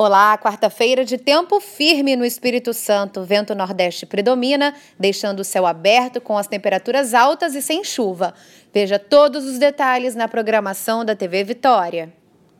Olá, quarta-feira de tempo firme no Espírito Santo. Vento nordeste predomina, deixando o céu aberto com as temperaturas altas e sem chuva. Veja todos os detalhes na programação da TV Vitória.